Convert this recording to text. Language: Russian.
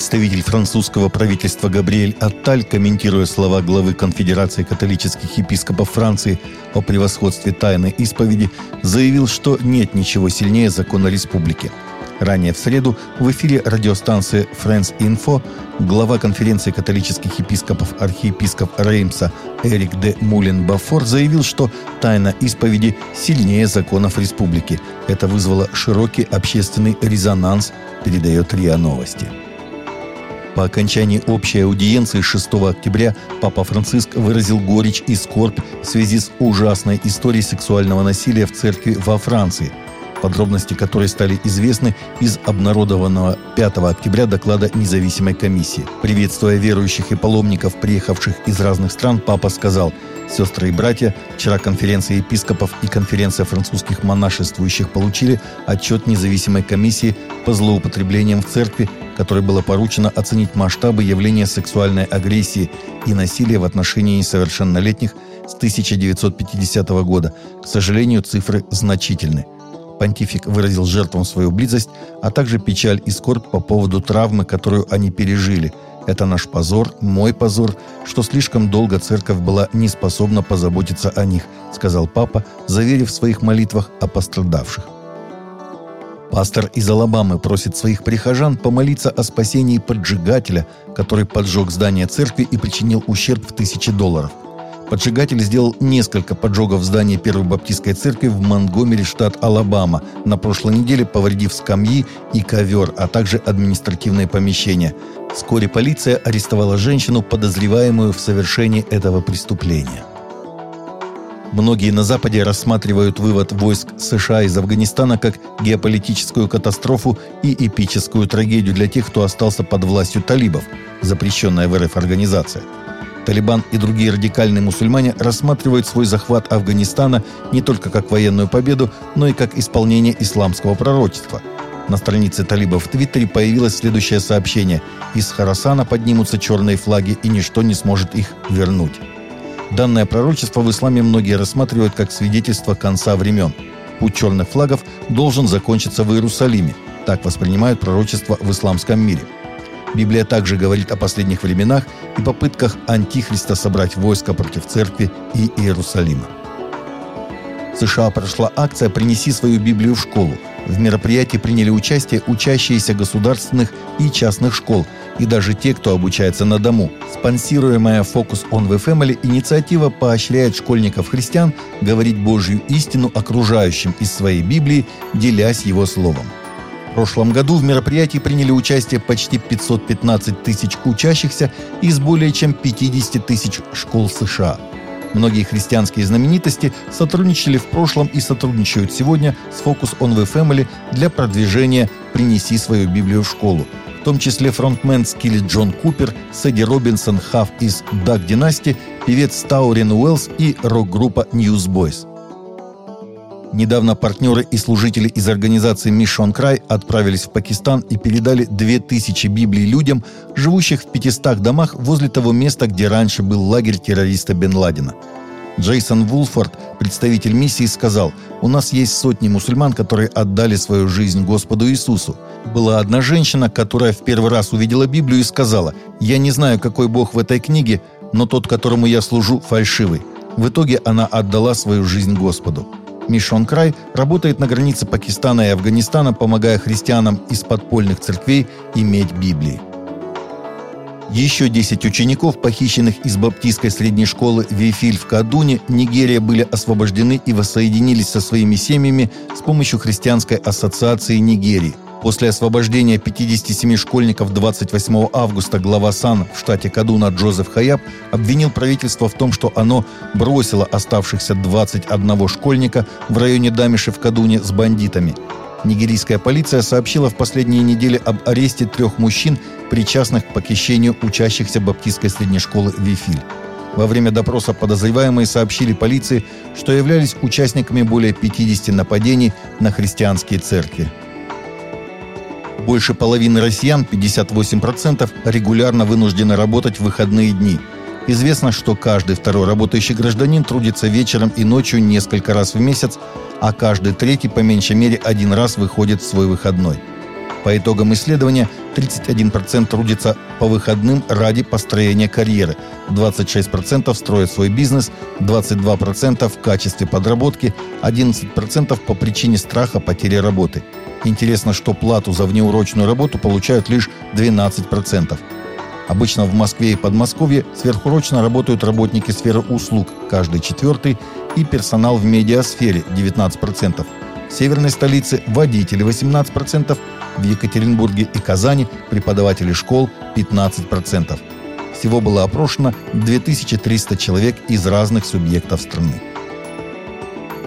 Представитель французского правительства Габриэль Атталь, комментируя слова главы Конфедерации католических епископов Франции о превосходстве тайной исповеди, заявил, что нет ничего сильнее закона республики – Ранее в среду в эфире радиостанции France Info глава конференции католических епископов архиепископ Реймса Эрик де Мулин Бафор заявил, что тайна исповеди сильнее законов республики. Это вызвало широкий общественный резонанс, передает РИА Новости. По окончании общей аудиенции 6 октября Папа Франциск выразил горечь и скорбь в связи с ужасной историей сексуального насилия в церкви во Франции – подробности которой стали известны из обнародованного 5 октября доклада независимой комиссии. Приветствуя верующих и паломников, приехавших из разных стран, папа сказал «Сестры и братья, вчера конференция епископов и конференция французских монашествующих получили отчет независимой комиссии по злоупотреблениям в церкви, которой было поручено оценить масштабы явления сексуальной агрессии и насилия в отношении несовершеннолетних с 1950 года. К сожалению, цифры значительны – понтифик выразил жертвам свою близость, а также печаль и скорбь по поводу травмы, которую они пережили. Это наш позор, мой позор, что слишком долго церковь была не способна позаботиться о них, сказал папа, заверив в своих молитвах о пострадавших. Пастор из Алабамы просит своих прихожан помолиться о спасении поджигателя, который поджег здание церкви и причинил ущерб в тысячи долларов – Поджигатель сделал несколько поджогов в здании Первой Баптистской церкви в Монгомери, штат Алабама, на прошлой неделе повредив скамьи и ковер, а также административные помещения. Вскоре полиция арестовала женщину, подозреваемую в совершении этого преступления. Многие на Западе рассматривают вывод войск США из Афганистана как геополитическую катастрофу и эпическую трагедию для тех, кто остался под властью талибов, запрещенная в РФ организация – Талибан и другие радикальные мусульмане рассматривают свой захват Афганистана не только как военную победу, но и как исполнение исламского пророчества. На странице талибов в Твиттере появилось следующее сообщение. «Из Харасана поднимутся черные флаги, и ничто не сможет их вернуть». Данное пророчество в исламе многие рассматривают как свидетельство конца времен. Путь черных флагов должен закончиться в Иерусалиме. Так воспринимают пророчество в исламском мире – Библия также говорит о последних временах и попытках Антихриста собрать войско против церкви и Иерусалима. В США прошла акция «Принеси свою Библию в школу». В мероприятии приняли участие учащиеся государственных и частных школ, и даже те, кто обучается на дому. Спонсируемая Focus on the Family инициатива поощряет школьников-христиан говорить Божью истину окружающим из своей Библии, делясь его словом. В прошлом году в мероприятии приняли участие почти 515 тысяч учащихся из более чем 50 тысяч школ США. Многие христианские знаменитости сотрудничали в прошлом и сотрудничают сегодня с Focus on the Family для продвижения «Принеси свою Библию в школу», в том числе фронтмен Скилли Джон Купер, Сэдди Робинсон Хав из Даг Династи, певец Таурин Уэллс и рок-группа Newsboys. Недавно партнеры и служители из организации Mission Край отправились в Пакистан и передали 2000 Библий людям, живущих в 500 домах возле того места, где раньше был лагерь террориста Бен Ладена. Джейсон Вулфорд, представитель миссии, сказал, «У нас есть сотни мусульман, которые отдали свою жизнь Господу Иисусу. Была одна женщина, которая в первый раз увидела Библию и сказала, «Я не знаю, какой Бог в этой книге, но тот, которому я служу, фальшивый». В итоге она отдала свою жизнь Господу. Мишон Край работает на границе Пакистана и Афганистана, помогая христианам из подпольных церквей иметь Библии. Еще 10 учеников, похищенных из баптистской средней школы Вифиль в Кадуне, Нигерия, были освобождены и воссоединились со своими семьями с помощью Христианской ассоциации Нигерии – После освобождения 57 школьников 28 августа глава САН в штате Кадуна Джозеф Хаяб обвинил правительство в том, что оно бросило оставшихся 21 школьника в районе Дамиши в Кадуне с бандитами. Нигерийская полиция сообщила в последние недели об аресте трех мужчин, причастных к похищению учащихся баптистской средней школы Вифиль. Во время допроса подозреваемые сообщили полиции, что являлись участниками более 50 нападений на христианские церкви. Больше половины россиян, 58%, регулярно вынуждены работать в выходные дни. Известно, что каждый второй работающий гражданин трудится вечером и ночью несколько раз в месяц, а каждый третий по меньшей мере один раз выходит в свой выходной. По итогам исследования 31% трудится по выходным ради построения карьеры, 26% строят свой бизнес, 22% в качестве подработки, 11% по причине страха потери работы. Интересно, что плату за внеурочную работу получают лишь 12%. Обычно в Москве и Подмосковье сверхурочно работают работники сферы услуг, каждый четвертый, и персонал в медиасфере 19%. В северной столице водители 18%, в Екатеринбурге и Казани преподаватели школ 15%. Всего было опрошено 2300 человек из разных субъектов страны.